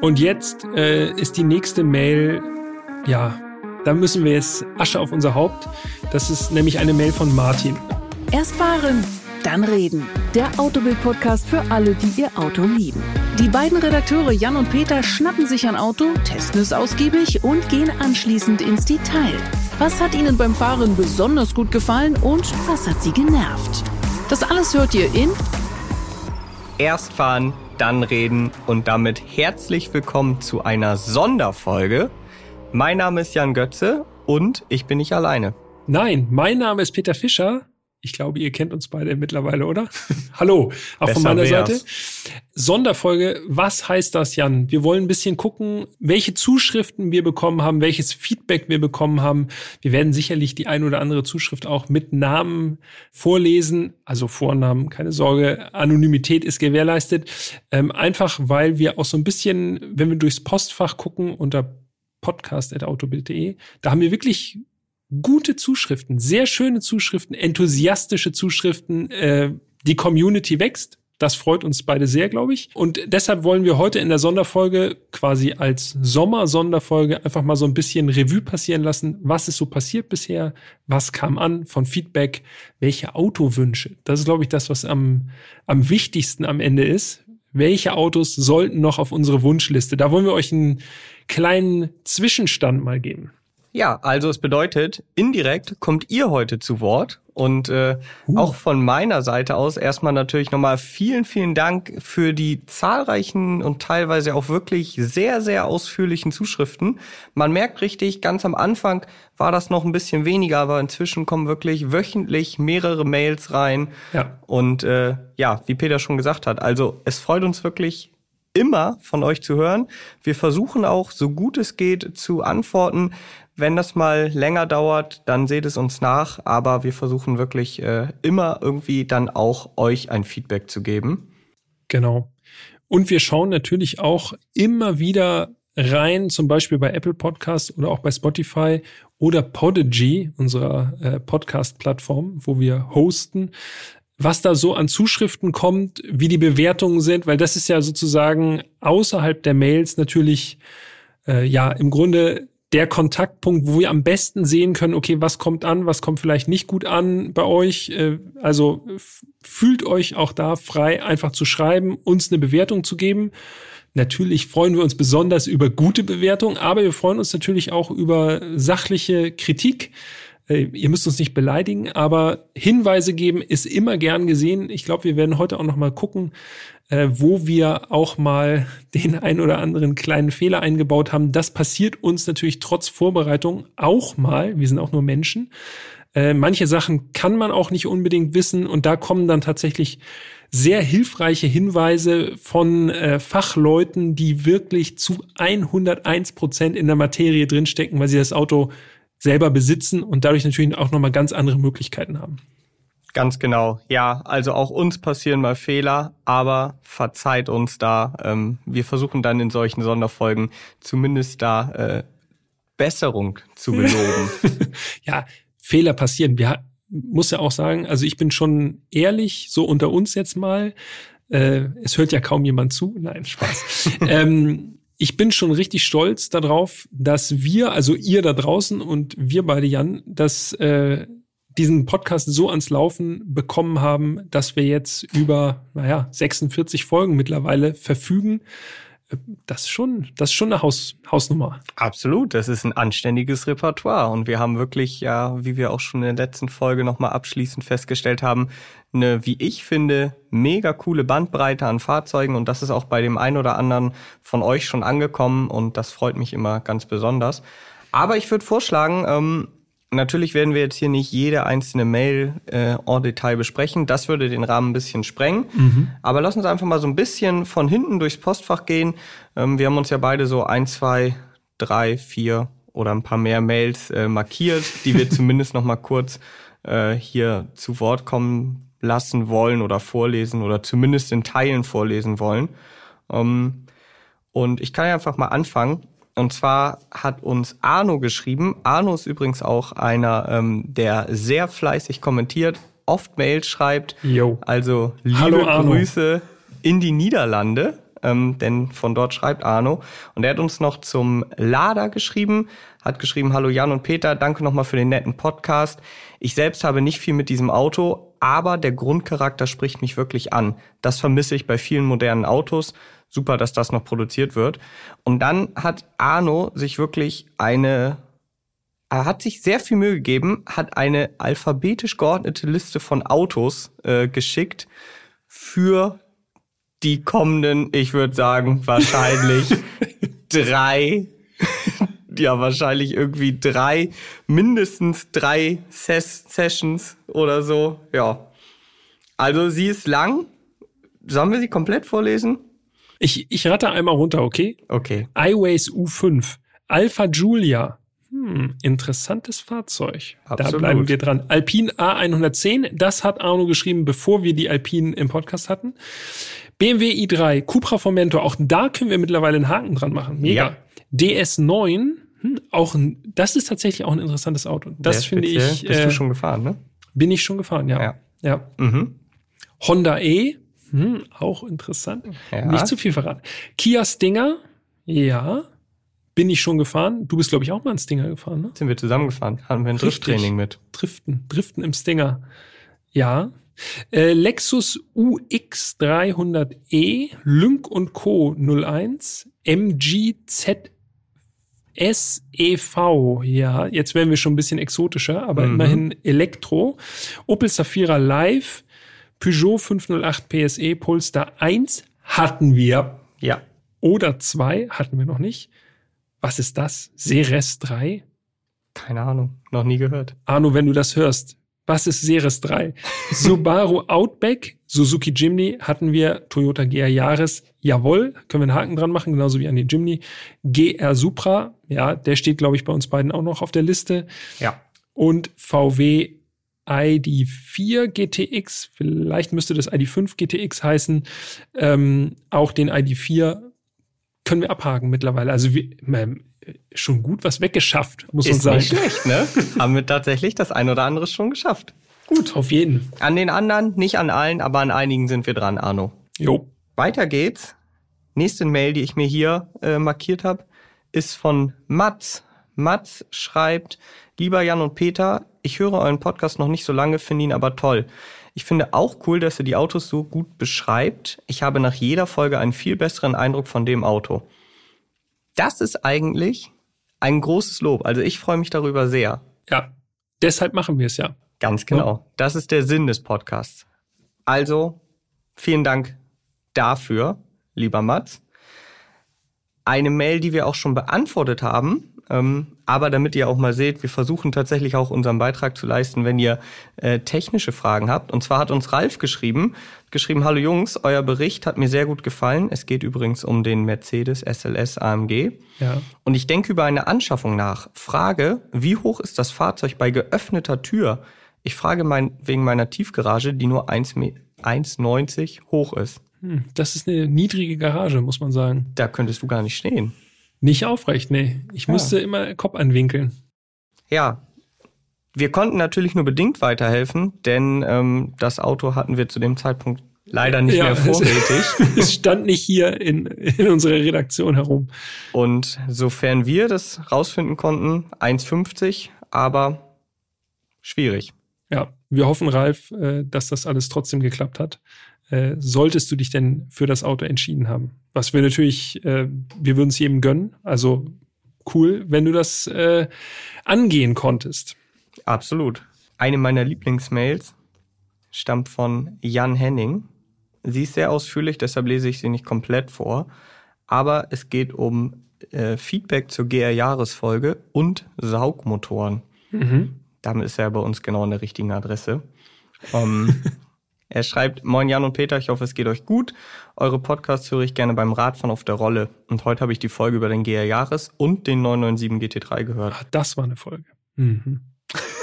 Und jetzt äh, ist die nächste Mail, ja, da müssen wir jetzt Asche auf unser Haupt. Das ist nämlich eine Mail von Martin. Erst fahren, dann reden. Der Autobild-Podcast für alle, die ihr Auto lieben. Die beiden Redakteure Jan und Peter schnappen sich ein Auto, testen es ausgiebig und gehen anschließend ins Detail. Was hat ihnen beim Fahren besonders gut gefallen und was hat sie genervt? Das alles hört ihr in Erst fahren, dann reden und damit herzlich willkommen zu einer Sonderfolge. Mein Name ist Jan Götze und ich bin nicht alleine. Nein, mein Name ist Peter Fischer. Ich glaube, ihr kennt uns beide mittlerweile, oder? Hallo, auch Besser von meiner wär's. Seite. Sonderfolge, was heißt das, Jan? Wir wollen ein bisschen gucken, welche Zuschriften wir bekommen haben, welches Feedback wir bekommen haben. Wir werden sicherlich die ein oder andere Zuschrift auch mit Namen vorlesen, also Vornamen, keine Sorge, Anonymität ist gewährleistet. Ähm, einfach, weil wir auch so ein bisschen, wenn wir durchs Postfach gucken unter podcast.autobild.de, da haben wir wirklich gute Zuschriften, sehr schöne Zuschriften, enthusiastische Zuschriften. Äh, die Community wächst. Das freut uns beide sehr, glaube ich. Und deshalb wollen wir heute in der Sonderfolge quasi als Sommer-Sonderfolge einfach mal so ein bisschen Revue passieren lassen. Was ist so passiert bisher? Was kam an von Feedback? Welche Autowünsche? Das ist, glaube ich, das, was am, am wichtigsten am Ende ist. Welche Autos sollten noch auf unsere Wunschliste? Da wollen wir euch einen kleinen Zwischenstand mal geben. Ja, also es bedeutet, indirekt kommt ihr heute zu Wort. Und äh, auch von meiner Seite aus erstmal natürlich nochmal vielen, vielen Dank für die zahlreichen und teilweise auch wirklich sehr, sehr ausführlichen Zuschriften. Man merkt richtig, ganz am Anfang war das noch ein bisschen weniger, aber inzwischen kommen wirklich wöchentlich mehrere Mails rein. Ja. Und äh, ja, wie Peter schon gesagt hat, also es freut uns wirklich immer von euch zu hören. Wir versuchen auch, so gut es geht, zu antworten. Wenn das mal länger dauert, dann seht es uns nach, aber wir versuchen wirklich äh, immer irgendwie dann auch euch ein Feedback zu geben. Genau. Und wir schauen natürlich auch immer wieder rein, zum Beispiel bei Apple Podcasts oder auch bei Spotify oder Podigy, unserer äh, Podcast-Plattform, wo wir hosten, was da so an Zuschriften kommt, wie die Bewertungen sind, weil das ist ja sozusagen außerhalb der Mails natürlich äh, ja im Grunde der Kontaktpunkt, wo wir am besten sehen können, okay, was kommt an, was kommt vielleicht nicht gut an bei euch. Äh, Also fühlt euch auch da frei, einfach zu schreiben, uns eine Bewertung zu geben. Natürlich freuen wir uns besonders über gute Bewertungen, aber wir freuen uns natürlich auch über sachliche Kritik. Äh, Ihr müsst uns nicht beleidigen, aber Hinweise geben ist immer gern gesehen. Ich glaube, wir werden heute auch noch mal gucken, äh, wo wir auch mal den ein oder anderen kleinen Fehler eingebaut haben. Das passiert uns natürlich trotz Vorbereitung auch mal. Wir sind auch nur Menschen. Äh, manche Sachen kann man auch nicht unbedingt wissen und da kommen dann tatsächlich sehr hilfreiche Hinweise von äh, Fachleuten, die wirklich zu 101 Prozent in der Materie drinstecken, weil sie das Auto selber besitzen und dadurch natürlich auch nochmal ganz andere Möglichkeiten haben. Ganz genau. Ja, also auch uns passieren mal Fehler, aber verzeiht uns da. Ähm, wir versuchen dann in solchen Sonderfolgen zumindest da äh, Besserung zu beloben. ja, Fehler passieren. Wir muss ja auch sagen, also ich bin schon ehrlich, so unter uns jetzt mal. Äh, es hört ja kaum jemand zu. Nein, Spaß. ähm, ich bin schon richtig stolz darauf, dass wir, also ihr da draußen und wir beide, Jan, dass äh, diesen Podcast so ans Laufen bekommen haben, dass wir jetzt über, naja, 46 Folgen mittlerweile verfügen. Äh, Das ist schon, das ist schon eine Haus, Hausnummer. Absolut, das ist ein anständiges Repertoire und wir haben wirklich, ja, wie wir auch schon in der letzten Folge nochmal abschließend festgestellt haben, eine, wie ich finde, mega coole Bandbreite an Fahrzeugen und das ist auch bei dem einen oder anderen von euch schon angekommen und das freut mich immer ganz besonders. Aber ich würde vorschlagen, ähm, Natürlich werden wir jetzt hier nicht jede einzelne Mail äh, en Detail besprechen. Das würde den Rahmen ein bisschen sprengen. Aber lass uns einfach mal so ein bisschen von hinten durchs Postfach gehen. Ähm, wir haben uns ja beide so ein, zwei, drei, vier oder ein paar mehr Mails äh, markiert, die wir zumindest noch mal kurz äh, hier zu Wort kommen lassen wollen oder vorlesen oder zumindest in Teilen vorlesen wollen. Ähm, und ich kann ja einfach mal anfangen. Und zwar hat uns Arno geschrieben. Arno ist übrigens auch einer, ähm, der sehr fleißig kommentiert, oft Mails schreibt. Jo. Also liebe Hallo. Grüße in die Niederlande. ähm, denn von dort schreibt Arno. Und er hat uns noch zum Lader geschrieben, hat geschrieben, hallo Jan und Peter, danke nochmal für den netten Podcast. Ich selbst habe nicht viel mit diesem Auto, aber der Grundcharakter spricht mich wirklich an. Das vermisse ich bei vielen modernen Autos. Super, dass das noch produziert wird. Und dann hat Arno sich wirklich eine er hat sich sehr viel Mühe gegeben, hat eine alphabetisch geordnete Liste von Autos äh, geschickt für die kommenden, ich würde sagen, wahrscheinlich drei, ja, wahrscheinlich irgendwie drei, mindestens drei Ses Sessions oder so, ja. Also sie ist lang. Sollen wir sie komplett vorlesen? Ich, ich rate einmal runter, okay? Okay. iWays U5, Alpha Giulia, hm, interessantes Fahrzeug. Absolut. Da bleiben wir dran. Alpine A110, das hat Arno geschrieben, bevor wir die Alpine im Podcast hatten. BMW i3, Cupra Formentor, auch da können wir mittlerweile einen Haken dran machen. Mega. Ja. DS9, hm, auch ein, das ist tatsächlich auch ein interessantes Auto. Das finde ich. Bist äh, du schon gefahren, ne? Bin ich schon gefahren, ja. Ja. ja. Mhm. Honda E, hm, auch interessant. Ja. Nicht zu viel verraten. Kia Stinger, ja bin ich schon gefahren. Du bist, glaube ich, auch mal ein Stinger gefahren, ne? Sind wir zusammen gefahren. Hatten wir ein Drifttraining mit. Driften. Driften im Stinger. Ja. Äh, Lexus UX 300e, Lynk und Co. 01, MGZ SEV, ja, jetzt werden wir schon ein bisschen exotischer, aber mhm. immerhin Elektro. Opel Safira Live, Peugeot 508 PSE, Polestar 1 hatten wir. Ja. Oder 2 hatten wir noch nicht. Was ist das? Ceres 3? Keine Ahnung, noch nie gehört. Arno, wenn du das hörst, was ist Ceres 3? Subaru Outback, Suzuki Jimny hatten wir, Toyota GR Yaris, jawohl, können wir einen Haken dran machen, genauso wie an den Jimny. GR Supra, ja, der steht, glaube ich, bei uns beiden auch noch auf der Liste. Ja. Und VW ID4 GTX, vielleicht müsste das ID5 GTX heißen, ähm, auch den ID4 können wir abhaken mittlerweile. Also wir, schon gut was weggeschafft, muss Ist man sagen. Nicht schlecht, ne? Haben wir tatsächlich das ein oder andere schon geschafft. Gut. Auf jeden. An den anderen, nicht an allen, aber an einigen sind wir dran, Arno. Jo. Weiter geht's. Nächste Mail, die ich mir hier äh, markiert habe, ist von Mats. Mats schreibt, lieber Jan und Peter, ich höre euren Podcast noch nicht so lange, finde ihn aber toll. Ich finde auch cool, dass ihr die Autos so gut beschreibt. Ich habe nach jeder Folge einen viel besseren Eindruck von dem Auto. Das ist eigentlich ein großes Lob. Also ich freue mich darüber sehr. Ja, deshalb machen wir es ja. Ganz genau. Das ist der Sinn des Podcasts. Also, vielen Dank dafür, lieber Mats. Eine Mail, die wir auch schon beantwortet haben, aber damit ihr auch mal seht, wir versuchen tatsächlich auch unseren Beitrag zu leisten, wenn ihr äh, technische Fragen habt. Und zwar hat uns Ralf geschrieben, geschrieben, hallo Jungs, euer Bericht hat mir sehr gut gefallen. Es geht übrigens um den Mercedes SLS AMG. Ja. Und ich denke über eine Anschaffung nach. Frage, wie hoch ist das Fahrzeug bei geöffneter Tür? Ich frage mein, wegen meiner Tiefgarage, die nur 1,90 hoch ist. Hm, das ist eine niedrige Garage, muss man sagen. Da könntest du gar nicht stehen. Nicht aufrecht, nee. Ich ja. musste immer Kopf anwinkeln. Ja. Wir konnten natürlich nur bedingt weiterhelfen, denn ähm, das Auto hatten wir zu dem Zeitpunkt leider nicht ja, mehr vorrätig. es stand nicht hier in, in unserer Redaktion herum. Und sofern wir das rausfinden konnten, 1,50, aber schwierig. Ja, wir hoffen, Ralf, äh, dass das alles trotzdem geklappt hat. Äh, solltest du dich denn für das Auto entschieden haben? Was wir natürlich, äh, wir würden es jedem gönnen. Also cool, wenn du das äh, angehen konntest. Absolut. Eine meiner Lieblingsmails stammt von Jan Henning. Sie ist sehr ausführlich, deshalb lese ich sie nicht komplett vor. Aber es geht um äh, Feedback zur GR-Jahresfolge und Saugmotoren. Mhm. Damit ist er bei uns genau an der richtigen Adresse. Um, ähm, Er schreibt, Moin Jan und Peter, ich hoffe es geht euch gut. Eure Podcasts höre ich gerne beim Radfahren auf der Rolle. Und heute habe ich die Folge über den GR Jahres und den 997 GT3 gehört. Ach, das war eine Folge. Mhm.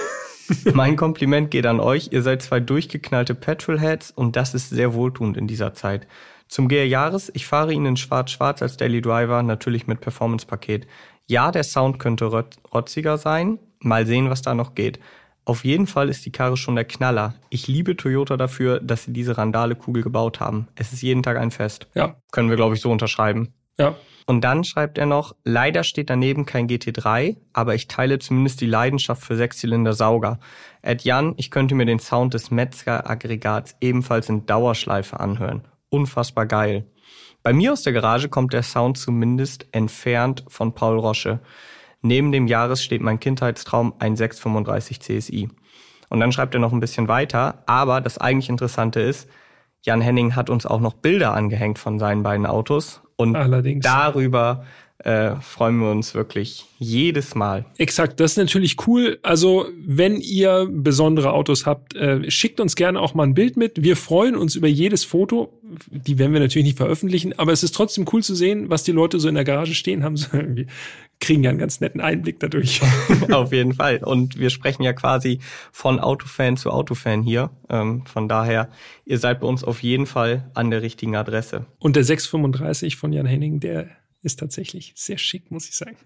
mein Kompliment geht an euch. Ihr seid zwei durchgeknallte Petrolheads und das ist sehr wohltuend in dieser Zeit. Zum GR Jahres, ich fahre ihn in schwarz-schwarz als Daily Driver, natürlich mit Performance-Paket. Ja, der Sound könnte rotziger sein. Mal sehen, was da noch geht. Auf jeden Fall ist die Karre schon der Knaller. Ich liebe Toyota dafür, dass sie diese Randale-Kugel gebaut haben. Es ist jeden Tag ein Fest. Ja. Können wir, glaube ich, so unterschreiben. Ja. Und dann schreibt er noch, leider steht daneben kein GT3, aber ich teile zumindest die Leidenschaft für Sechszylinder-Sauger. Ed Jan, ich könnte mir den Sound des Metzger-Aggregats ebenfalls in Dauerschleife anhören. Unfassbar geil. Bei mir aus der Garage kommt der Sound zumindest entfernt von Paul Rosche. Neben dem Jahres steht mein Kindheitstraum ein 635 CSI. Und dann schreibt er noch ein bisschen weiter, aber das eigentlich Interessante ist, Jan Henning hat uns auch noch Bilder angehängt von seinen beiden Autos und Allerdings. darüber äh, freuen wir uns wirklich jedes Mal. Exakt, das ist natürlich cool. Also, wenn ihr besondere Autos habt, äh, schickt uns gerne auch mal ein Bild mit. Wir freuen uns über jedes Foto. Die werden wir natürlich nicht veröffentlichen, aber es ist trotzdem cool zu sehen, was die Leute so in der Garage stehen haben. So irgendwie kriegen ja einen ganz netten Einblick dadurch. Auf jeden Fall. Und wir sprechen ja quasi von Autofan zu Autofan hier. Ähm, von daher, ihr seid bei uns auf jeden Fall an der richtigen Adresse. Und der 635 von Jan Henning, der ist tatsächlich sehr schick, muss ich sagen.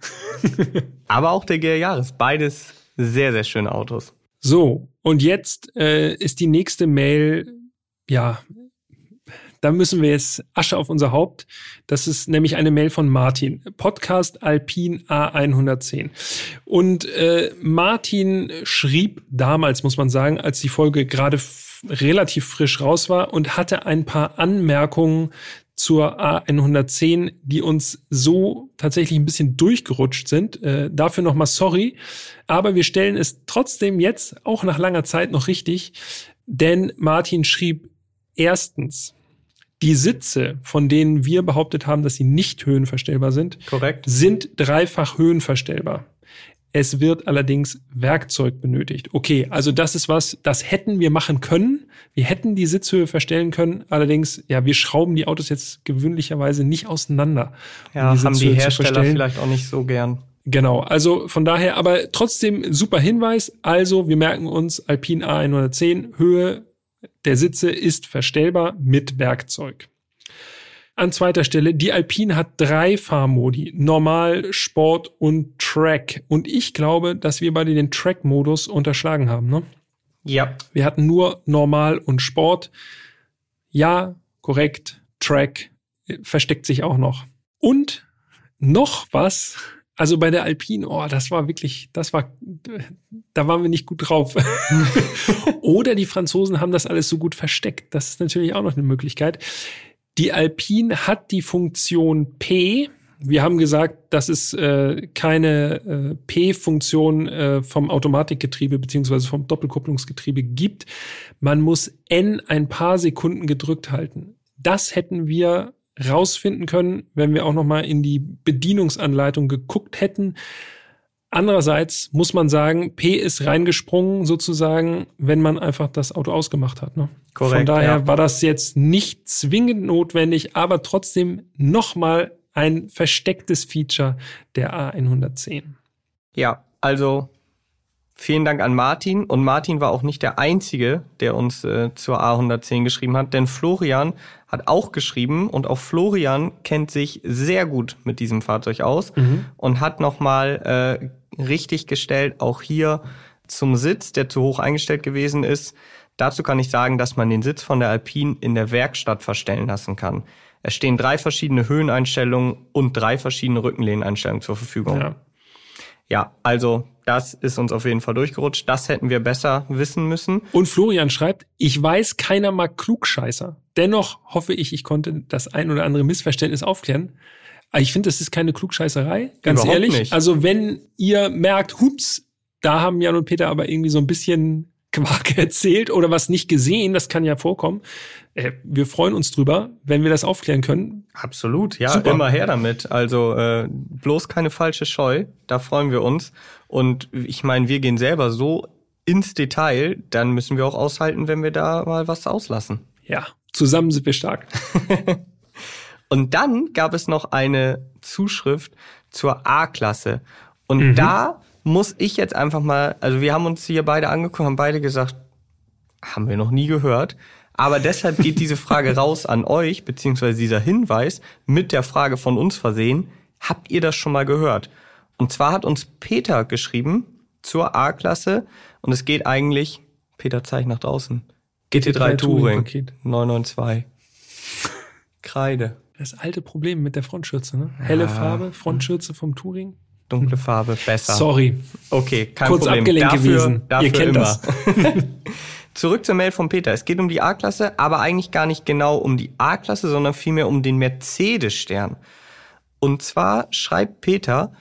Aber auch der GR Jahres. Beides sehr, sehr schöne Autos. So, und jetzt äh, ist die nächste Mail, ja, da müssen wir jetzt Asche auf unser Haupt. Das ist nämlich eine Mail von Martin. Podcast Alpin A110. Und äh, Martin schrieb damals, muss man sagen, als die Folge gerade relativ frisch raus war und hatte ein paar Anmerkungen zur A110, die uns so tatsächlich ein bisschen durchgerutscht sind. Äh, dafür nochmal sorry. Aber wir stellen es trotzdem jetzt, auch nach langer Zeit, noch richtig. Denn Martin schrieb erstens, die Sitze, von denen wir behauptet haben, dass sie nicht höhenverstellbar sind, Korrekt. sind dreifach höhenverstellbar. Es wird allerdings Werkzeug benötigt. Okay, also das ist was, das hätten wir machen können. Wir hätten die Sitzhöhe verstellen können. Allerdings, ja, wir schrauben die Autos jetzt gewöhnlicherweise nicht auseinander. um Ja, haben die Sitzhöhe zu Hersteller vielleicht auch nicht so gern. Genau, also von daher, aber trotzdem super Hinweis. Also, wir merken uns, Alpine A110, Höhe der Sitze ist verstellbar mit Werkzeug. An zweiter Stelle, die Alpine hat drei Fahrmodi, Normal, Sport und Track. Und ich glaube, dass wir beide den Track-Modus unterschlagen haben. Ne? Ja, Wir hatten nur Normal und Sport. Ja, korrekt, Track äh, versteckt sich auch noch. Und noch was, also bei der Alpine, oh, das war wirklich, das war, da waren wir nicht gut drauf. Oder die Franzosen haben das alles so gut versteckt. Das ist natürlich auch noch eine Möglichkeit. Die Alpine hat die Funktion P. Wir haben gesagt, dass es äh, keine äh, P-Funktion äh, vom Automatikgetriebe beziehungsweise vom Doppelkupplungsgetriebe gibt. Man muss N ein paar Sekunden gedrückt halten. Das hätten wir rausfinden können, wenn wir auch noch mal in die Bedienungsanleitung geguckt hätten. Andererseits muss man sagen, P ist reingesprungen sozusagen, wenn man einfach das Auto ausgemacht hat. Ne? Korrekt, Von daher ja. war das jetzt nicht zwingend notwendig, aber trotzdem nochmal ein verstecktes Feature der A110. Ja, also vielen Dank an Martin. Und Martin war auch nicht der Einzige, der uns äh, zur A110 geschrieben hat, denn Florian hat auch geschrieben und auch Florian kennt sich sehr gut mit diesem Fahrzeug aus und hat nochmal äh, richtig gestellt, auch hier zum Sitz, der zu hoch eingestellt gewesen ist. Dazu kann ich sagen, dass man den Sitz von der Alpine in der Werkstatt verstellen lassen kann. Es stehen drei verschiedene Höheneinstellungen und drei verschiedene Rückenlehneinstellungen zur Verfügung. Ja. Ja, also das ist uns auf jeden Fall durchgerutscht. Das hätten wir besser wissen müssen. Und Florian schreibt, ich weiß, keiner mag Klugscheißer. Dennoch hoffe ich, ich konnte das ein oder andere Missverständnis aufklären. Aber ich finde, das ist keine Klugscheißerei, ganz Überhaupt ehrlich. nicht. Also wenn ihr merkt, hups, da haben Jan und Peter aber irgendwie so ein bisschen Quark erzählt oder was nicht gesehen, das kann ja vorkommen. Äh, wir freuen uns drüber, wenn wir das aufklären können. Absolut, ja, Super. immer her damit. Also äh, bloß keine falsche Scheu, da freuen wir uns. Und ich meine, wir gehen selber so ins Detail, dann müssen wir auch aushalten, wenn wir da mal was auslassen. Ja, zusammen sind wir stark. Und dann gab es noch eine Zuschrift zur A-Klasse. Und da muss ich jetzt einfach mal, also wir haben uns hier beide angeguckt, haben beide gesagt, haben wir noch nie gehört. Aber deshalb geht diese Frage raus an euch, beziehungsweise dieser Hinweis mit der Frage von uns versehen. Habt ihr das schon mal gehört? Und zwar hat uns Peter geschrieben, zur A-Klasse und es geht eigentlich, Peter zeigt nach draußen, GT3 Touring, Paket. 992. Kreide, Das alte Problem mit der Frontschürze, ne? Helle Ja. Farbe, Frontschürze vom Touring. Dunkle Farbe, besser. Sorry. Okay, kein Kurz Problem. abgelenkt dafür, gewesen. Dafür Ihr kennt immer. das. Zurück zur Mail von Peter. Es geht um die A-Klasse, aber eigentlich gar nicht genau um die A-Klasse, sondern vielmehr um den Mercedes-Stern. Und zwar schreibt Peter,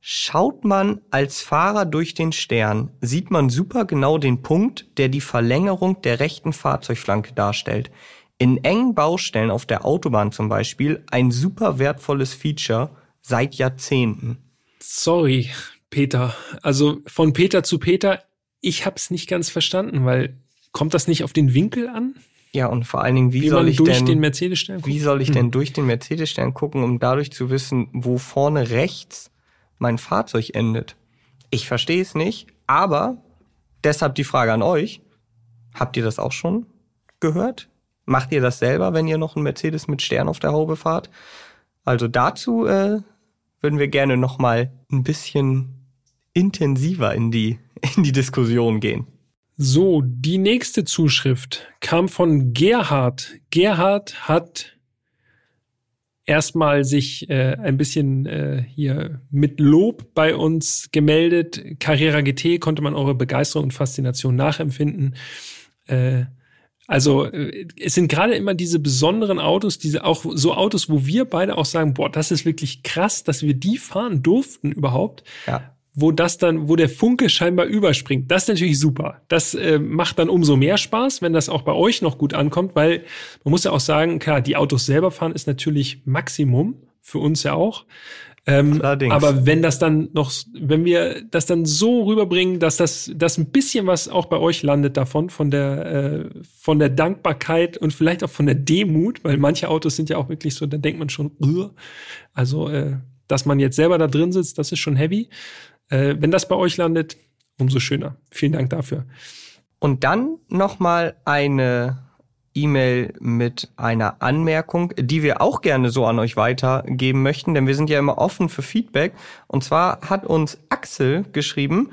schaut man als Fahrer durch den Stern, sieht man super genau den Punkt, der die Verlängerung der rechten Fahrzeugflanke darstellt. In engen Baustellen auf der Autobahn zum Beispiel ein super wertvolles Feature seit Jahrzehnten. Sorry, Peter. Also von Peter zu Peter, ich hab's nicht ganz verstanden, weil kommt das nicht auf den Winkel an, Ja, und vor allen Dingen, wie, wie, soll ich durch denn den Mercedes-Stern Wie soll ich Hm. denn durch den Mercedes-Stern gucken, um dadurch zu wissen, wo vorne rechts mein Fahrzeug endet? Ich verstehe es nicht, aber deshalb die Frage an euch. Habt ihr das auch schon gehört? Macht ihr das selber, wenn ihr noch einen Mercedes mit Stern auf der Haube fahrt? Also dazu äh, würden wir gerne noch mal ein bisschen intensiver in die, in die Diskussion gehen. So, die nächste Zuschrift kam von Gerhard. Gerhard hat erstmal sich äh, ein bisschen äh, hier mit Lob bei uns gemeldet. Carrera GT konnte man eure Begeisterung und Faszination nachempfinden. Äh, also äh, es sind gerade immer diese besonderen Autos, diese auch so Autos, wo wir beide auch sagen, boah, das ist wirklich krass, dass wir die fahren durften überhaupt Ja. wo das dann, wo der Funke scheinbar überspringt. Das ist natürlich super. Das äh, macht dann umso mehr Spaß, wenn das auch bei euch noch gut ankommt, weil man muss ja auch sagen, klar, die Autos selber fahren ist natürlich Maximum für uns ja auch. Ähm, Allerdings. aber wenn das dann noch, wenn wir das dann so rüberbringen, dass das, dass ein bisschen was auch bei euch landet davon, von der, äh, von der Dankbarkeit und vielleicht auch von der Demut, weil manche Autos sind ja auch wirklich so, da denkt man schon, "Ugh." also, äh, dass man jetzt selber da drin sitzt, das ist schon heavy. Äh, wenn das bei euch landet, umso schöner. Vielen Dank dafür. Und dann nochmal eine E-Mail mit einer Anmerkung, die wir auch gerne so an euch weitergeben möchten, denn wir sind ja immer offen für Feedback. Und zwar hat uns Axel geschrieben,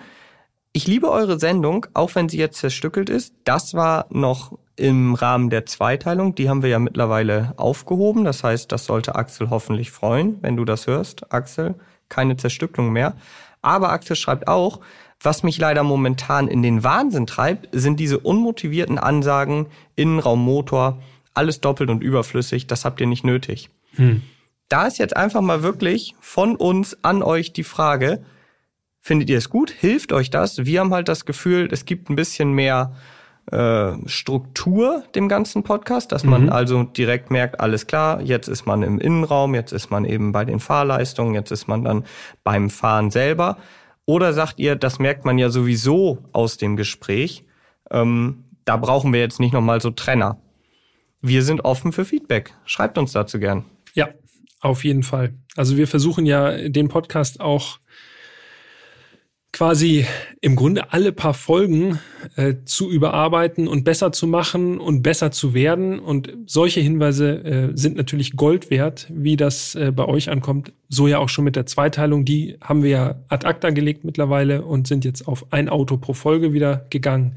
ich liebe eure Sendung, auch wenn sie jetzt zerstückelt ist. Das war noch im Rahmen der Zweiteilung. Die haben wir ja mittlerweile aufgehoben. Das heißt, das sollte Axel hoffentlich freuen, wenn du das hörst. Axel, keine Zerstückelung mehr. Aber Axel schreibt auch, was mich leider momentan in den Wahnsinn treibt, sind diese unmotivierten Ansagen, Innenraum, Motor, alles doppelt und überflüssig, das habt ihr nicht nötig. Da ist jetzt einfach mal wirklich von uns an euch die Frage, findet ihr es gut? Hilft euch das? Wir haben halt das Gefühl, es gibt ein bisschen mehr äh, Struktur dem ganzen Podcast, dass man Mhm. also direkt merkt, alles klar, jetzt ist man im Innenraum, jetzt ist man eben bei den Fahrleistungen, jetzt ist man dann beim Fahren selber. Oder sagt ihr, das merkt man ja sowieso aus dem Gespräch, ähm, da brauchen wir jetzt nicht nochmal so Trenner. Wir sind offen für Feedback. Schreibt uns dazu gern. Ja, auf jeden Fall. Also wir versuchen ja den Podcast auch quasi im Grunde alle paar Folgen äh, zu überarbeiten und besser zu machen und besser zu werden. Und solche Hinweise äh, sind natürlich Gold wert, wie das äh, bei euch ankommt. So ja auch schon mit der Zweiteilung. Die haben wir ja ad acta gelegt mittlerweile und sind jetzt auf ein Auto pro Folge wieder gegangen.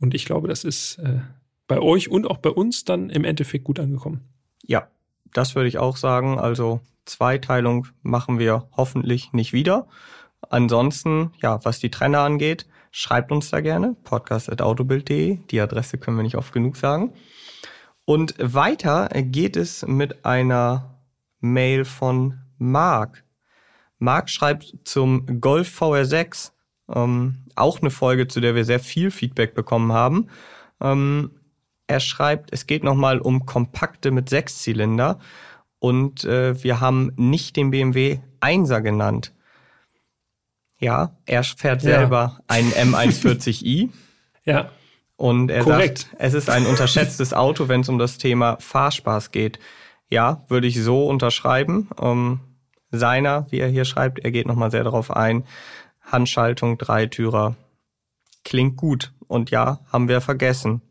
Und ich glaube, das ist äh, bei euch und auch bei uns dann im Endeffekt gut angekommen. Ja, das würde ich auch sagen. Also Zweiteilung machen wir hoffentlich nicht wieder. Ansonsten, ja, was die Trenner angeht, schreibt uns da gerne. podcast.autobild.de. Die Adresse können wir nicht oft genug sagen. Und weiter geht es mit einer Mail von Marc. Marc schreibt zum Golf VR6, ähm, auch eine Folge, zu der wir sehr viel Feedback bekommen haben. Ähm, er schreibt, es geht nochmal um kompakte mit Sechszylinder und äh, wir haben nicht den BMW 1er genannt. Ja, er fährt Ja. selber einen M140i Ja, und er Korrekt. sagt, es ist ein unterschätztes Auto, wenn es um das Thema Fahrspaß geht. Ja, würde ich so unterschreiben. Ähm, seiner, wie er hier schreibt, er geht nochmal sehr darauf ein. Handschaltung, Dreitürer. Klingt gut. Und ja, haben wir vergessen.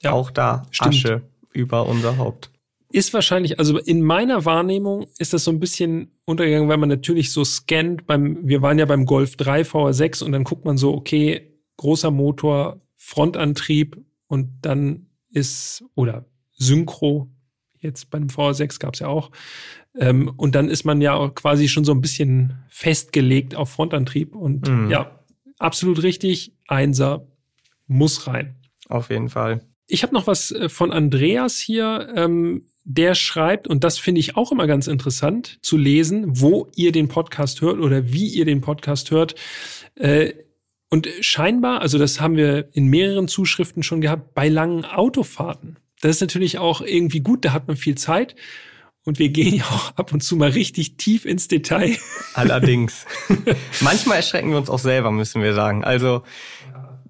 Ja, Auch da stimmt. Asche über unser Haupt. Ist wahrscheinlich, also in meiner Wahrnehmung ist das so ein bisschen untergegangen, weil man natürlich so scannt beim, wir waren ja beim Golf 3 VR6 und dann guckt man so, okay, großer Motor, Frontantrieb und dann ist, oder Synchro, jetzt beim VR6 gab es ja auch, ähm, und dann ist man ja quasi schon so ein bisschen festgelegt auf Frontantrieb und mhm. ja, absolut richtig, Einser muss rein. Auf jeden Fall. Ich habe noch was äh, von Andreas hier. Ähm, der schreibt, und das finde ich auch immer ganz interessant zu lesen, wo ihr den Podcast hört oder wie ihr den Podcast hört. Äh, und scheinbar, also das haben wir in mehreren Zuschriften schon gehabt, bei langen Autofahrten. Das ist natürlich auch irgendwie gut, da hat man viel Zeit. Und wir gehen ja auch ab und zu mal richtig tief ins Detail. Allerdings. Manchmal erschrecken wir uns auch selber, müssen wir sagen. Also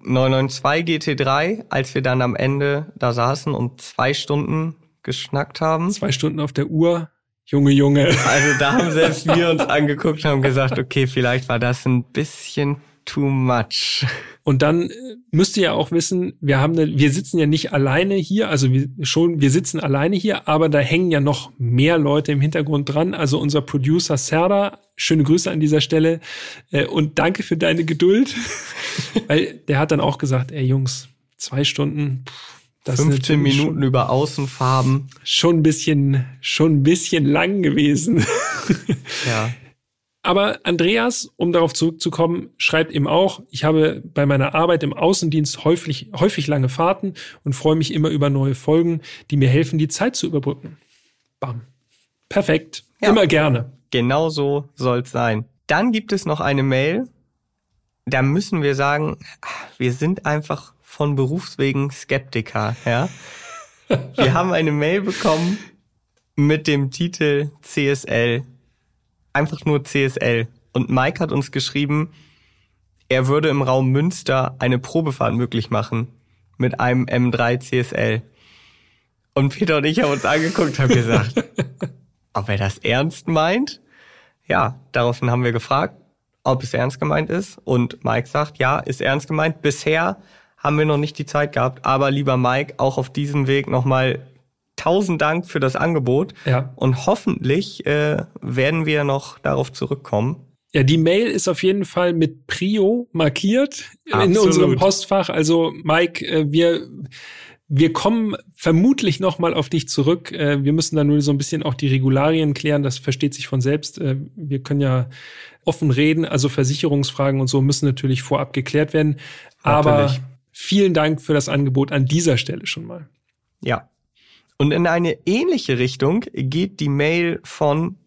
992 GT3, als wir dann am Ende da saßen und zwei Stunden geschnackt haben. Zwei Stunden auf der Uhr. Junge, Junge. Also da haben selbst wir uns angeguckt und haben gesagt, okay, vielleicht war das ein bisschen too much. Und dann äh, müsst ihr ja auch wissen, wir haben, eine, wir sitzen ja nicht alleine hier, also wir schon, wir sitzen alleine hier, aber da hängen ja noch mehr Leute im Hintergrund dran. Also unser Producer Serda, schöne Grüße an dieser Stelle äh, und danke für deine Geduld, weil der hat dann auch gesagt, ey Jungs, zwei Stunden. Pff, das 15 Minuten über Außenfarben. Schon ein bisschen, schon ein bisschen lang gewesen. ja. Aber Andreas, um darauf zurückzukommen, schreibt eben auch, ich habe bei meiner Arbeit im Außendienst häufig, häufig lange Fahrten und freue mich immer über neue Folgen, die mir helfen, die Zeit zu überbrücken. Bam. Perfekt. Ja, immer gerne. Genau so soll's sein. Dann gibt es noch eine Mail. Da müssen wir sagen, wir sind einfach von Berufswegen Skeptiker, ja. Wir haben eine Mail bekommen mit dem Titel CSL einfach nur CSL. Und Mike hat uns geschrieben, er würde im Raum Münster eine Probefahrt möglich machen mit einem M3 CSL. Und Peter und ich haben uns angeguckt und haben gesagt, ob er das ernst meint. Ja, daraufhin haben wir gefragt, ob es ernst gemeint ist. Und Mike sagt, ja, ist ernst gemeint. Bisher haben wir noch nicht die Zeit gehabt. Aber lieber Mike, auch auf diesem Weg nochmal tausend Dank für das Angebot. Ja. Und hoffentlich äh, werden wir noch darauf zurückkommen. Ja, die Mail ist auf jeden Fall mit Prio markiert Absolut. in unserem Postfach. Also Mike, äh, wir wir kommen vermutlich noch mal auf dich zurück. Äh, wir müssen dann nur so ein bisschen auch die Regularien klären. Das versteht sich von selbst. Äh, wir können ja offen reden. Also Versicherungsfragen und so müssen natürlich vorab geklärt werden. Aber natürlich. vielen Dank für das Angebot an dieser Stelle schon mal. Ja, und in eine ähnliche Richtung geht die Mail von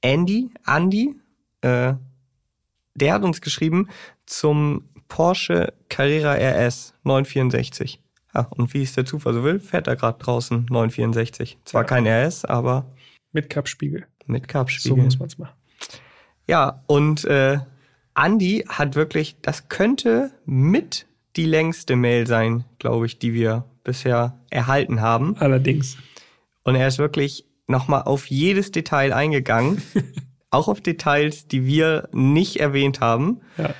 Andy, Andy, äh, der hat uns geschrieben zum Porsche Carrera RS 964. Ja, und wie es der Zufall so will, fährt er gerade draußen 964. Zwar ja. kein RS, aber mit Cup-Spiegel. Mit Cup-Spiegel. So muss man's machen. Ja, und äh, Andy hat wirklich, das könnte mit die längste Mail sein, glaube ich, die wir bisher erhalten haben. Allerdings. Und er ist wirklich nochmal auf jedes Detail eingegangen. auch auf Details, die wir nicht erwähnt haben. Ja.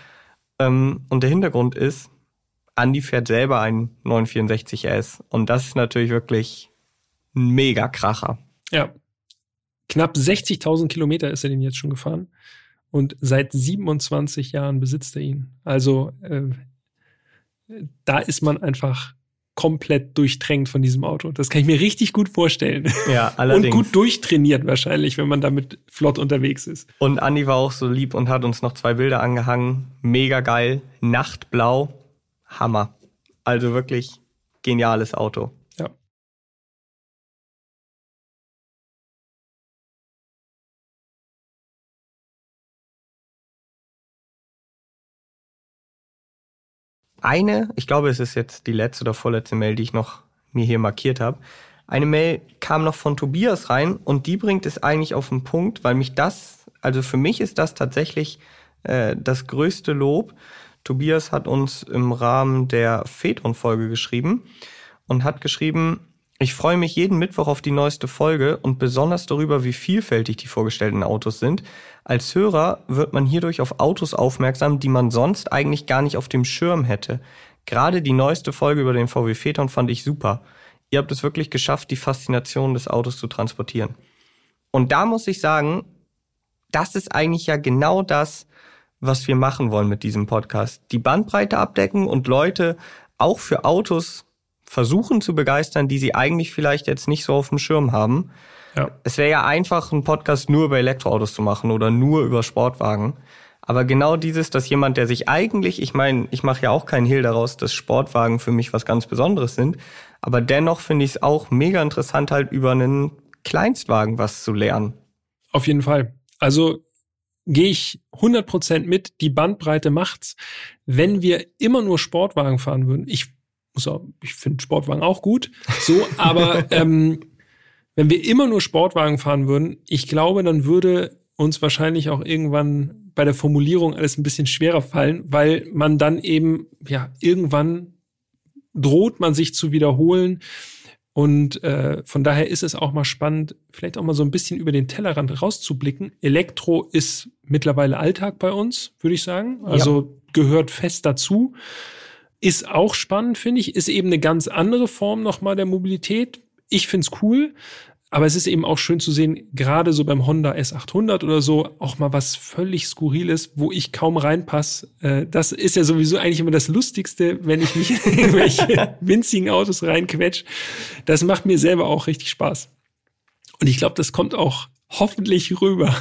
Ähm, und der Hintergrund ist, Andy fährt selber einen 964S. Und das ist natürlich wirklich ein mega Kracher. Ja. Knapp 60.000 Kilometer ist er den jetzt schon gefahren. Und seit 27 Jahren besitzt er ihn. Also äh, da ist man einfach komplett durchtränkt von diesem Auto. Das kann ich mir richtig gut vorstellen. Ja, allerdings. Und gut durchtrainiert wahrscheinlich, wenn man damit flott unterwegs ist. Und Andi war auch so lieb und hat uns noch zwei Bilder angehangen. Mega geil. Nachtblau. Hammer. Also wirklich geniales Auto. Eine, ich glaube, es ist jetzt die letzte oder vorletzte Mail, die ich noch mir hier markiert habe. Eine Mail kam noch von Tobias rein und die bringt es eigentlich auf den Punkt, weil mich das, also für mich ist das tatsächlich äh, das größte Lob. Tobias hat uns im Rahmen der Phaeton-Folge geschrieben und hat geschrieben, ich freue mich jeden Mittwoch auf die neueste Folge und besonders darüber, wie vielfältig die vorgestellten Autos sind. Als Hörer wird man hierdurch auf Autos aufmerksam, die man sonst eigentlich gar nicht auf dem Schirm hätte. Gerade die neueste Folge über den VW Phaeton fand ich super. ihr habt es wirklich geschafft, die Faszination des Autos zu transportieren. Und da muss ich sagen, das ist eigentlich ja genau das, was wir machen wollen mit diesem Podcast. Die Bandbreite abdecken und Leute auch für Autos versuchen zu begeistern, die sie eigentlich vielleicht jetzt nicht so auf dem Schirm haben. Ja. Es wäre ja einfach, einen Podcast nur über Elektroautos zu machen oder nur über Sportwagen. Aber genau dieses, dass jemand, der sich eigentlich, ich meine, ich mache ja auch keinen Hehl daraus, dass Sportwagen für mich was ganz Besonderes sind, aber dennoch finde ich es auch mega interessant, halt über einen Kleinstwagen was zu lernen. Auf jeden Fall. Also gehe ich 100% mit, die Bandbreite macht's. Wenn wir immer nur Sportwagen fahren würden, ich auch, ich finde Sportwagen auch gut, so, aber ähm, wenn wir immer nur Sportwagen fahren würden, ich glaube, dann würde uns wahrscheinlich auch irgendwann bei der Formulierung alles ein bisschen schwerer fallen, weil man dann eben, ja, irgendwann droht man sich zu wiederholen. Und äh, von daher ist es auch mal spannend, vielleicht auch mal so ein bisschen über den Tellerrand rauszublicken. Elektro ist mittlerweile Alltag bei uns, würde ich sagen. Also ja. gehört fest dazu. Ist auch spannend, finde ich. Ist eben eine ganz andere Form nochmal der Mobilität. Ich finde es cool. Aber es ist eben auch schön zu sehen, gerade so beim Honda S800 oder so, auch mal was völlig Skurriles, wo ich kaum reinpasse. Äh, das ist ja sowieso eigentlich immer das Lustigste, wenn ich mich in irgendwelche winzigen Autos reinquetsch. Das macht mir selber auch richtig Spaß. Und ich glaube, das kommt auch hoffentlich rüber.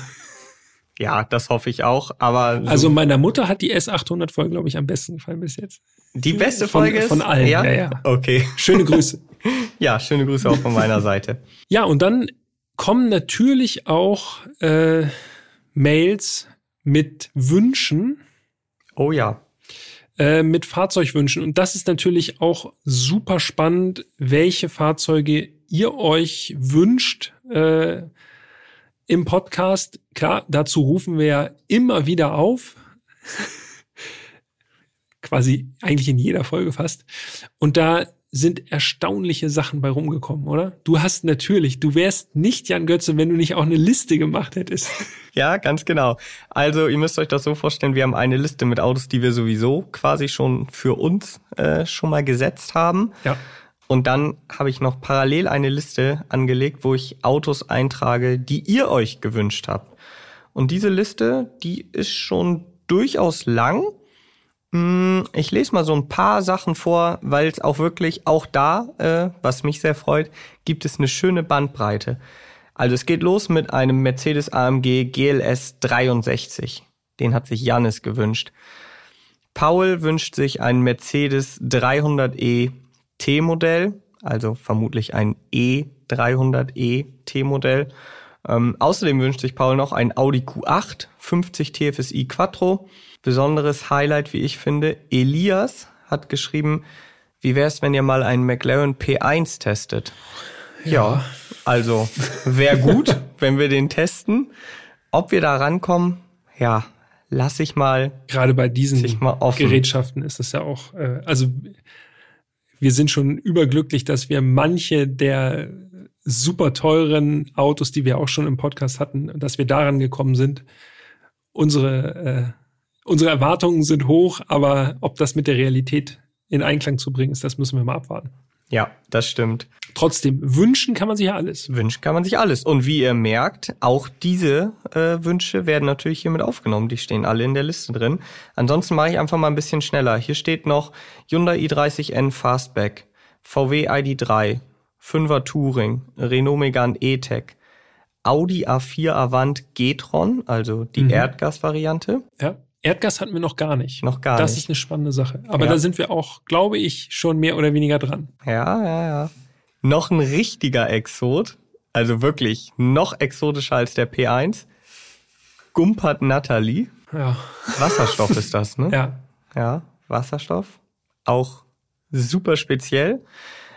Ja, das hoffe ich auch. Aber so also meiner Mutter hat die S800 Folge, glaube ich, am besten gefallen bis jetzt. Die beste Folge von, ist von allen. Ja? ja, ja. Okay. Schöne Grüße. ja, schöne Grüße auch von meiner Seite. Ja, und dann kommen natürlich auch äh, Mails mit Wünschen. Oh ja. Äh, mit Fahrzeugwünschen. Und das ist natürlich auch super spannend, welche Fahrzeuge ihr euch wünscht. Äh, im Podcast. Klar, dazu rufen wir ja immer wieder auf. Quasi eigentlich in jeder Folge fast. Und da sind erstaunliche Sachen bei rumgekommen, oder? Du hast natürlich, du wärst nicht Jan Götze, wenn du nicht auch eine Liste gemacht hättest. Ja, ganz genau. Also ihr müsst euch das so vorstellen, wir haben eine Liste mit Autos, die wir sowieso quasi schon für uns äh, schon mal gesetzt haben. Ja. Und dann habe ich noch parallel eine Liste angelegt, wo ich Autos eintrage, die ihr euch gewünscht habt. Und diese Liste, die ist schon durchaus lang. Hm, ich lese mal so ein paar Sachen vor, weil es auch wirklich, auch da, äh, was mich sehr freut, gibt es eine schöne Bandbreite. Also es geht los mit einem Mercedes AMG GLS 63. Den hat sich Jannis gewünscht. Paul wünscht sich einen Mercedes 300e T-Modell, also vermutlich ein E300e T-Modell. Ähm, außerdem wünscht sich Paul noch ein Audi Q8 50 TFSI Quattro. Besonderes Highlight, wie ich finde, Elias hat geschrieben, wie wäre es, wenn ihr mal einen McLaren P1 testet? Ja, ja also wäre gut, wenn wir den testen. Ob wir da rankommen, ja, lass ich mal. Gerade bei diesen Gerätschaften ist es ja auch, äh, also wir sind schon überglücklich, dass wir manche der super teuren Autos, die wir auch schon im Podcast hatten, dass wir daran gekommen sind. Unsere, äh, unsere Erwartungen sind hoch, aber ob das mit der Realität in Einklang zu bringen ist, das müssen wir mal abwarten. Ja, das stimmt. Trotzdem, wünschen kann man sich ja alles. Wünschen kann man sich alles. Und wie ihr merkt, auch diese äh, Wünsche werden natürlich hiermit aufgenommen. Die stehen alle in der Liste drin. Ansonsten mache ich einfach mal ein bisschen schneller. Hier steht noch Hyundai i30N Fastback, VW ID3, 5er Touring, Renault Megane E-Tech, Audi A4 Avant G-Tron, also die mhm. Erdgas-Variante. Ja. Erdgas hatten wir noch gar nicht. Noch gar das nicht. Das ist eine spannende Sache. Aber ja. da sind wir auch, glaube ich, schon mehr oder weniger dran. Ja, ja, ja. Noch ein richtiger Exot, also wirklich noch exotischer als der P1. Gumpert Natalie. Ja. Wasserstoff ist das, ne? Ja. Ja, Wasserstoff. Auch super speziell.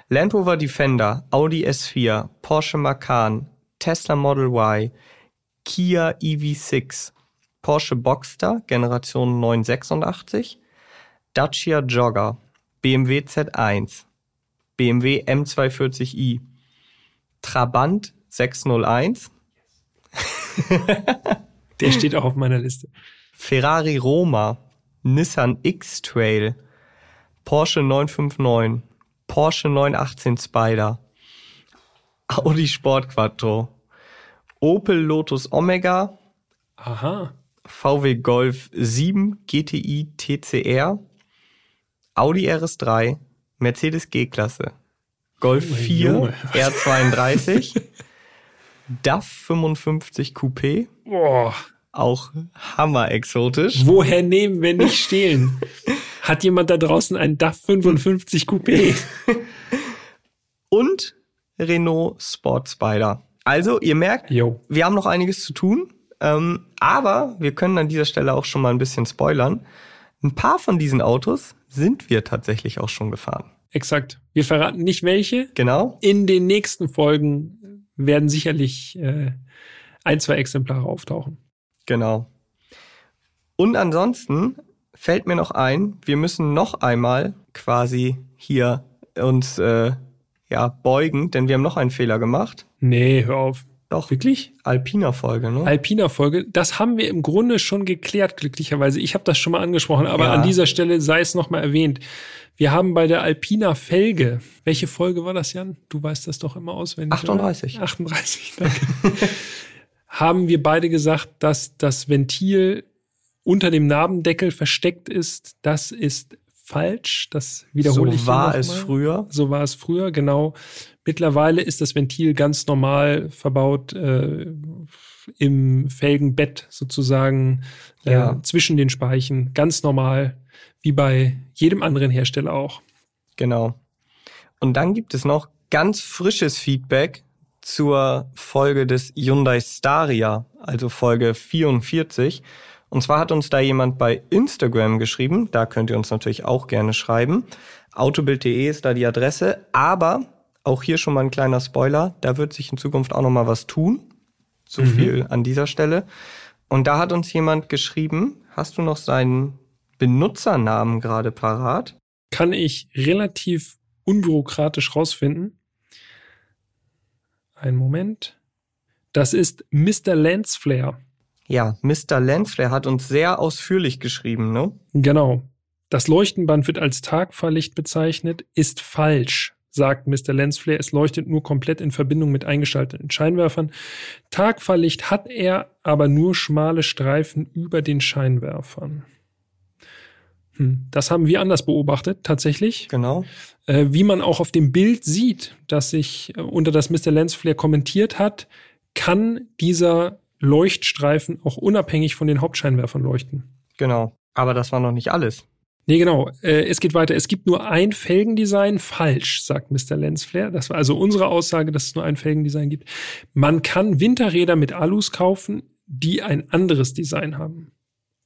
Land Rover Defender, Audi S4, Porsche Macan, Tesla Model Y, Kia EV6, Porsche Boxster Generation 986, Dacia Jogger, BMW Z1, BMW M240i, Trabant 601. Der steht auch auf meiner Liste. Ferrari Roma, Nissan X-Trail, Porsche 959, Porsche 918 Spider, Audi Sport Quattro, Opel Lotus Omega, Aha. VW Golf 7 GTI TCR, Audi RS3, Mercedes G-Klasse, Golf Junge, 4 Junge. R32, DAF 55 Coupé, Boah. auch hammer exotisch. Woher nehmen, wenn nicht stehlen? Hat jemand da draußen einen DAF 55 Coupé? und Renault Sport Spider. Also, ihr merkt, Jo. wir haben noch einiges zu tun, ähm, aber wir können an dieser Stelle auch schon mal ein bisschen spoilern. Ein paar von diesen Autos sind wir tatsächlich auch schon gefahren. Exakt. Wir verraten nicht welche. Genau. In den nächsten Folgen werden sicherlich äh, ein, zwei Exemplare auftauchen. Genau. Und ansonsten fällt mir noch ein, wir müssen noch einmal quasi hier uns äh, ja beugen, denn wir haben noch einen Fehler gemacht. Nee, hör auf. Doch, Wirklich? Alpina Folge, ne? Alpina Folge, das haben wir im Grunde schon geklärt, glücklicherweise. Ich habe das schon mal angesprochen, aber Ja. an dieser Stelle sei es noch mal erwähnt. Wir haben bei der Alpina Felge, welche Folge war das, Jan? Du weißt das doch immer auswendig. 38. Oder? 38, danke. haben wir beide gesagt, dass das Ventil unter dem Nabendeckel versteckt ist. Das ist falsch. Das wiederhole ich so war es früher. So war es früher, genau. Mittlerweile ist das Ventil ganz normal verbaut äh, im Felgenbett sozusagen äh, Ja. zwischen den Speichen. Ganz normal, wie bei jedem anderen Hersteller auch. Genau. Und dann gibt es noch ganz frisches Feedback zur Folge des Hyundai Staria, also Folge 44. Und zwar hat uns da jemand bei Instagram geschrieben, da könnt ihr uns natürlich auch gerne schreiben. Autobild.de ist da die Adresse, aber auch hier schon mal ein kleiner Spoiler, da wird sich in Zukunft auch noch mal was tun. So Mhm. viel an dieser Stelle. Und da hat uns jemand geschrieben, hast du noch seinen Benutzernamen gerade parat? Kann ich relativ unbürokratisch rausfinden. Einen Moment. Das ist Mr. Lensflare. Ja, Mr. Lensflare hat uns sehr ausführlich geschrieben, ne? Genau. Das Leuchtenband wird als Tagfahrlicht bezeichnet, ist falsch, sagt Mr. Lensflare. Es leuchtet nur komplett in Verbindung mit eingeschalteten Scheinwerfern. Tagfahrlicht hat er, aber nur schmale Streifen über den Scheinwerfern. Hm, das haben wir anders beobachtet, tatsächlich. Genau. Äh, wie man auch auf dem Bild sieht, das sich äh, unter das Mr. Lensflare kommentiert hat, kann dieser Leuchtstreifen auch unabhängig von den Hauptscheinwerfern leuchten. Genau. Aber das war noch nicht alles. Nee, genau. Äh, es geht weiter. Es gibt nur ein Felgendesign. Falsch, sagt Mr. Lensflare. Das war also unsere Aussage, dass es nur ein Felgendesign gibt. Man kann Winterräder mit Alus kaufen, die ein anderes Design haben.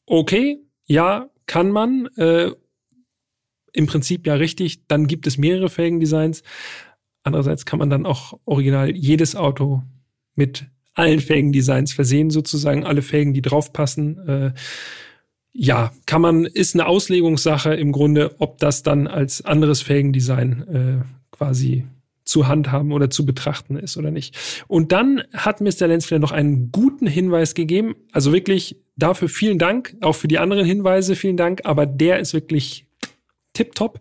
Okay, ja, kann man. Äh, Im Prinzip ja richtig. Dann gibt es mehrere Felgendesigns. Andererseits kann man dann auch original jedes Auto mit allen Felgendesigns versehen, sozusagen alle Felgen, die draufpassen. Äh, ja, kann man, ist eine Auslegungssache im Grunde, ob das dann als anderes Felgendesign äh, quasi zu handhaben oder zu betrachten ist oder nicht. Und dann hat Mr. Lensflare noch einen guten Hinweis gegeben. Also wirklich dafür vielen Dank, auch für die anderen Hinweise vielen Dank, aber der ist wirklich tipptopp.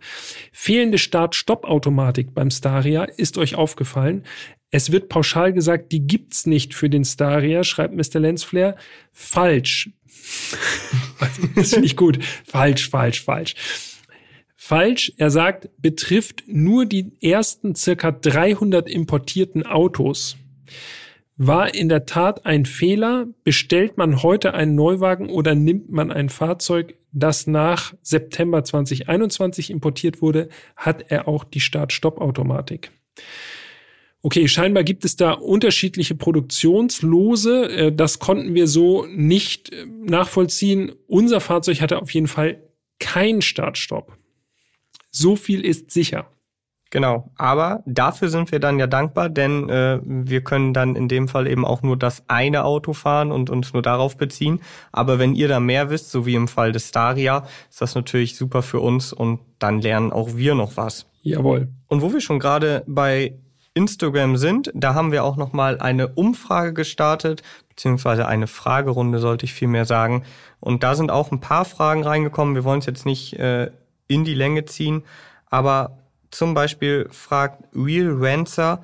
Fehlende Start-Stopp-Automatik beim Staria ist euch aufgefallen. Es wird pauschal gesagt, die gibt's nicht für den Staria, schreibt Mr. Lensflare. Falsch. das finde ich gut. Falsch, falsch, falsch. Falsch. Er sagt, betrifft nur die ersten circa 300 importierten Autos. War in der Tat ein Fehler. Bestellt man heute einen Neuwagen oder nimmt man ein Fahrzeug, das nach September 2021 importiert wurde, hat er auch die Start-Stopp-Automatik. Okay, scheinbar gibt es da unterschiedliche Produktionslose. Äh, Das konnten wir so nicht äh, nachvollziehen. Unser Fahrzeug hatte auf jeden Fall keinen Start-Stopp. So viel ist sicher. Genau. Aber dafür sind wir dann ja dankbar, denn äh, wir können dann in dem Fall eben auch nur das eine Auto fahren und uns nur darauf beziehen. Aber wenn ihr da mehr wisst, so wie im Fall des Staria, ist das natürlich super für uns und dann lernen auch wir noch was. Jawohl. Und wo wir schon gerade bei Instagram sind, da haben wir auch noch mal eine Umfrage gestartet, beziehungsweise eine Fragerunde, sollte ich vielmehr sagen. Und da sind auch ein paar Fragen reingekommen. Wir wollen es jetzt nicht äh, in die Länge ziehen, aber zum Beispiel fragt Real Rancer,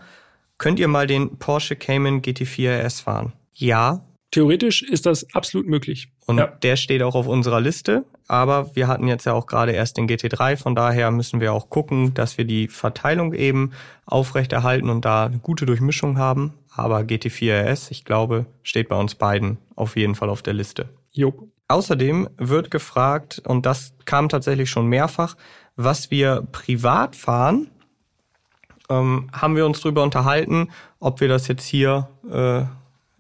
könnt ihr mal den Porsche Cayman GT4 RS fahren? Ja. Theoretisch ist das absolut möglich. Und Ja. der steht auch auf unserer Liste. Aber wir hatten jetzt ja auch gerade erst den GT3. Von daher müssen wir auch gucken, dass wir die Verteilung eben aufrechterhalten und da eine gute Durchmischung haben. Aber GT4 RS, ich glaube, steht bei uns beiden auf jeden Fall auf der Liste. Jo. Außerdem wird gefragt, und das kam tatsächlich schon mehrfach, was wir privat fahren. Ähm, haben wir uns darüber unterhalten, ob wir das jetzt hier äh,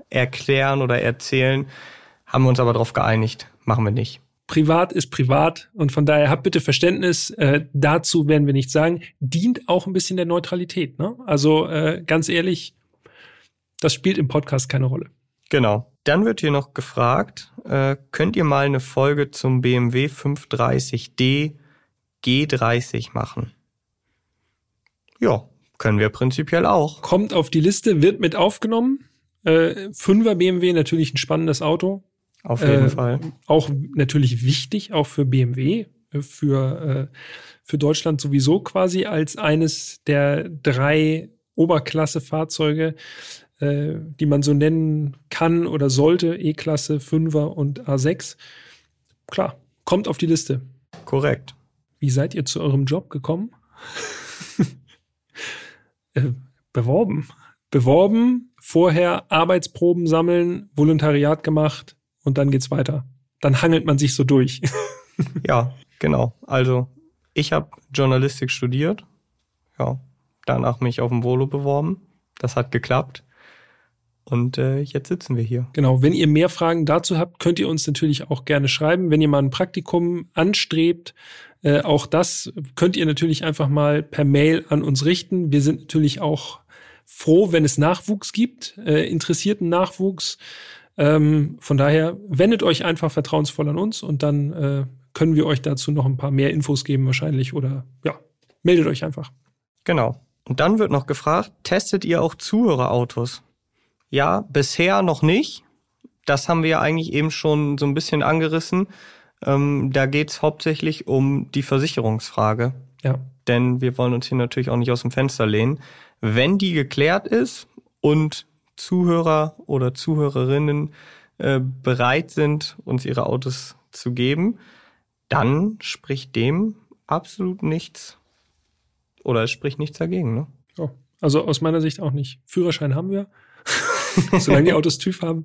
erklären oder erzählen. Haben wir uns aber darauf geeinigt, machen wir nicht. Privat ist privat und von daher habt bitte Verständnis. Äh, dazu werden wir nichts sagen. Dient auch ein bisschen der Neutralität. Ne? Also äh, ganz ehrlich, das spielt im Podcast keine Rolle. Genau. Dann wird hier noch gefragt, äh, könnt ihr mal eine Folge zum BMW 530d G30 machen? Ja, können wir prinzipiell auch. Kommt auf die Liste, wird mit aufgenommen. Äh, Fünfer BMW natürlich ein spannendes Auto. Auf jeden Äh, Fall. Auch natürlich wichtig, auch für BMW, äh, für, äh, für Deutschland sowieso quasi als eines der drei Oberklasse-Fahrzeuge, äh, die man so nennen kann oder sollte, E-Klasse, Fünfer und A6. Klar, kommt auf die Liste. Korrekt. Wie seid ihr zu eurem Job gekommen? äh, beworben. Beworben, vorher Arbeitsproben sammeln, Volontariat gemacht und dann geht's weiter. Dann hangelt man sich so durch. Ja, genau. Also ich habe Journalistik studiert. Ja, danach mich auf dem Volo beworben. Das hat geklappt. Und äh, jetzt sitzen wir hier. Genau, wenn ihr mehr Fragen dazu habt, könnt ihr uns natürlich auch gerne schreiben. Wenn ihr mal ein Praktikum anstrebt, äh, auch das könnt ihr natürlich einfach mal per Mail an uns richten. Wir sind natürlich auch froh, wenn es Nachwuchs gibt, äh, interessierten Nachwuchs. Ähm, von daher wendet euch einfach vertrauensvoll an uns und dann äh, können wir euch dazu noch ein paar mehr Infos geben wahrscheinlich oder ja, meldet euch einfach. Genau. Und dann wird noch gefragt, testet ihr auch Zuhörerautos? Ja, bisher noch nicht. Das haben wir ja eigentlich eben schon so ein bisschen angerissen. Ähm, da geht's hauptsächlich um die Versicherungsfrage. Ja, denn wir wollen uns hier natürlich auch nicht aus dem Fenster lehnen. Wenn die geklärt ist und Zuhörer oder Zuhörerinnen äh, bereit sind, uns ihre Autos zu geben, dann spricht dem absolut nichts oder es spricht nichts dagegen. Ne? Ja, also aus meiner Sicht auch nicht. Führerschein haben wir, solange die Autos TÜV haben.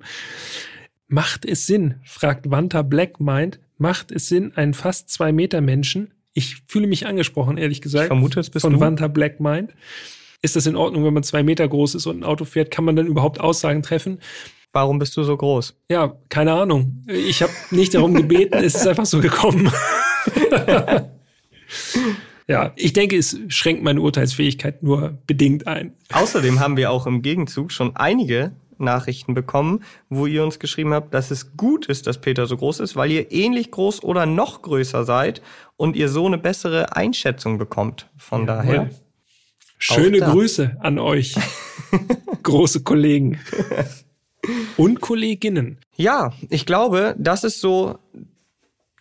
Macht es Sinn, fragt Wanta Black Mind, macht es Sinn, einen fast zwei Meter Menschen, ich fühle mich angesprochen, ehrlich gesagt, Ich vermute, es bist von du. Wanta Black Mind. Ist das in Ordnung, wenn man zwei Meter groß ist und ein Auto fährt? Kann man dann überhaupt Aussagen treffen? Warum bist du so groß? Ja, keine Ahnung. Ich habe nicht darum gebeten, es ist einfach so gekommen. ja, ich denke, es schränkt meine Urteilsfähigkeit nur bedingt ein. Außerdem haben wir auch im Gegenzug schon einige Nachrichten bekommen, wo ihr uns geschrieben habt, dass es gut ist, dass Peter so groß ist, weil ihr ähnlich groß oder noch größer seid und ihr so eine bessere Einschätzung bekommt. Von daher. Jawohl. Schöne. Grüße an euch, große Kollegen und Kolleginnen. Ja, ich glaube, das ist so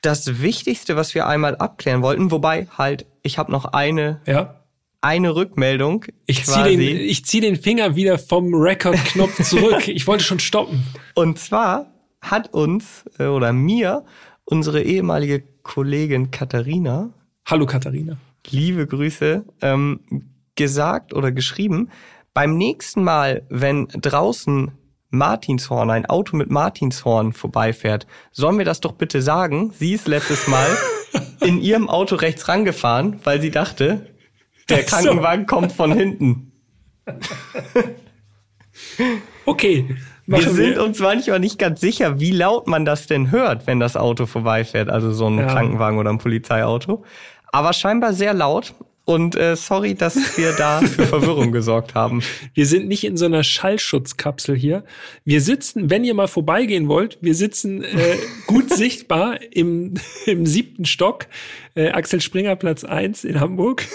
das Wichtigste, was wir einmal abklären wollten. Wobei halt, ich habe noch eine, Ja, eine Rückmeldung. ich ziehe den, ich zieh den Finger wieder vom Record-Knopf zurück. Ich wollte schon stoppen. Und zwar hat uns äh, oder mir unsere ehemalige Kollegin Katharina Hallo Katharina. liebe Grüße, ähm, gesagt oder geschrieben, beim nächsten Mal, wenn draußen Martinshorn, ein Auto mit Martinshorn vorbeifährt, sollen wir das doch bitte sagen. Sie ist letztes Mal in ihrem Auto rechts rangefahren, weil sie dachte, der Ach so. Krankenwagen kommt von hinten. Okay, Wir sind uns manchmal nicht ganz sicher, wie laut man das denn hört, wenn das Auto vorbeifährt, also so ein Ja. Krankenwagen oder ein Polizeiauto. Aber scheinbar sehr laut. Und äh, sorry, dass wir da für Verwirrung gesorgt haben. Wir sind nicht in so einer Schallschutzkapsel hier. Wir sitzen, wenn ihr mal vorbeigehen wollt, wir sitzen äh, gut sichtbar im, im siebten Stock, äh, Axel Springer Platz 1 in Hamburg.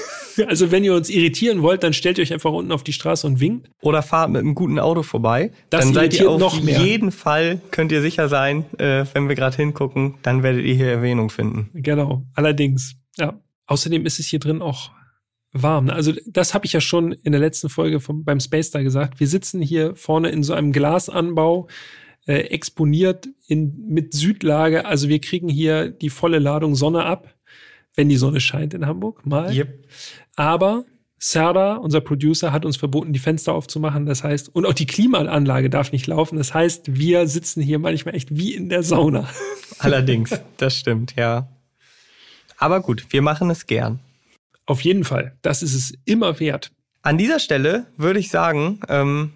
Also wenn ihr uns irritieren wollt, dann stellt ihr euch einfach unten auf die Straße und winkt. Oder fahrt mit einem guten Auto vorbei. Das dann seid ihr auf noch mehr. jeden Fall, könnt ihr sicher sein, äh, wenn wir gerade hingucken, dann werdet ihr hier Erwähnung finden. Genau, allerdings. Ja. Außerdem ist es hier drin auch warm. Also das habe ich ja schon in der letzten Folge vom, beim Space Star gesagt. Wir sitzen hier vorne in so einem Glasanbau, äh, exponiert in, mit Südlage. Also wir kriegen hier die volle Ladung Sonne ab, wenn die Sonne scheint in Hamburg mal. Yep. Aber Serda, unser Producer, hat uns verboten, die Fenster aufzumachen. Das heißt, und auch die Klimaanlage darf nicht laufen. Das heißt, wir sitzen hier manchmal echt wie in der Sauna. Allerdings, das stimmt, ja. Aber gut, wir machen es gern. Auf jeden Fall. Das ist es immer wert. An dieser Stelle würde ich sagen, ähm,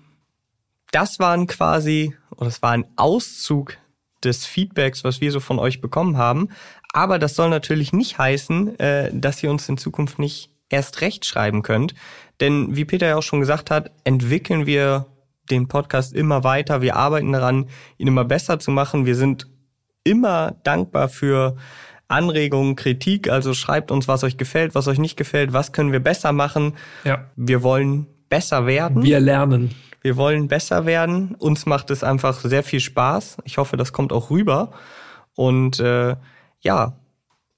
das waren quasi, oder das war ein Auszug des Feedbacks, was wir so von euch bekommen haben. Aber das soll natürlich nicht heißen, äh, dass ihr uns in Zukunft nicht erst recht schreiben könnt. Denn wie Peter ja auch schon gesagt hat, entwickeln wir den Podcast immer weiter. Wir arbeiten daran, ihn immer besser zu machen. Wir sind immer dankbar für Anregungen, Kritik. Also schreibt uns, was euch gefällt, was euch nicht gefällt, was können wir besser machen. Ja. Wir wollen besser werden. Wir lernen. Wir wollen besser werden. Uns macht es einfach sehr viel Spaß. Ich hoffe, das kommt auch rüber. Und äh, ja,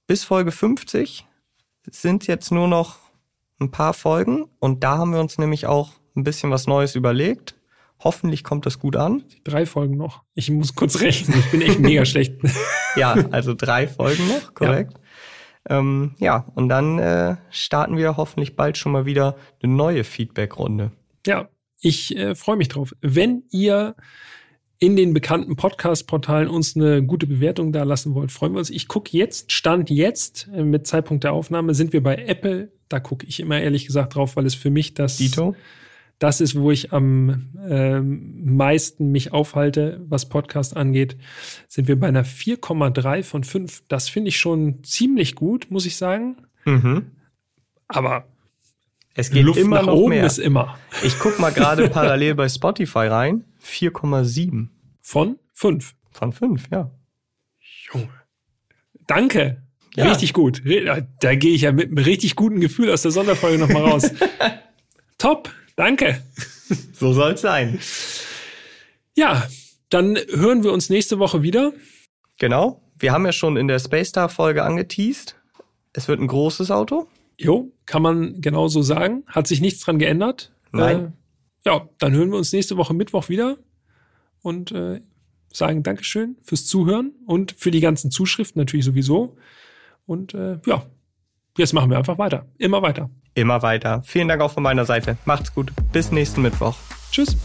bis Folge 50 sind jetzt nur noch ein paar Folgen. Und da haben wir uns nämlich auch ein bisschen was Neues überlegt. Hoffentlich kommt das gut an. Drei Folgen noch. Ich muss kurz rechnen. Ich bin echt mega schlecht. Ja, also drei Folgen noch, korrekt. Ja, ähm, ja und dann äh, starten wir hoffentlich bald schon mal wieder eine neue Feedback-Runde. Ja, ich äh, freue mich drauf. Wenn ihr in den bekannten Podcast-Portalen uns eine gute Bewertung da lassen wollt, freuen wir uns. Ich gucke jetzt, Stand jetzt, äh, mit Zeitpunkt der Aufnahme, sind wir bei Apple. Da gucke ich immer ehrlich gesagt drauf, weil es für mich das, Dito? Das ist, wo ich am ähm, meisten mich aufhalte, was Podcast angeht. Sind wir bei einer 4,3 von 5. Das finde ich schon ziemlich gut, muss ich sagen. Mhm. Aber es geht Luft immer nach noch oben mehr. ist immer. Ich guck mal gerade parallel bei Spotify rein. 4,7 Von 5. von 5, ja. Junge. Danke. Ja. Richtig gut. Da gehe ich ja mit einem richtig guten Gefühl aus der Sonderfolge nochmal raus. Top. Danke. So soll's sein. Ja, dann hören wir uns nächste Woche wieder. Genau. Wir haben ja schon in der Space Star Folge angeteased. Es wird ein großes Auto. Jo, kann man genauso sagen. Hat sich nichts dran geändert. Nein. Äh, ja, dann hören wir uns nächste Woche Mittwoch wieder und äh, sagen Dankeschön fürs Zuhören und für die ganzen Zuschriften natürlich sowieso. Und äh, ja, jetzt machen wir einfach weiter. Immer weiter. Immer weiter. Vielen Dank auch von meiner Seite. Macht's gut. Bis nächsten Mittwoch. Tschüss.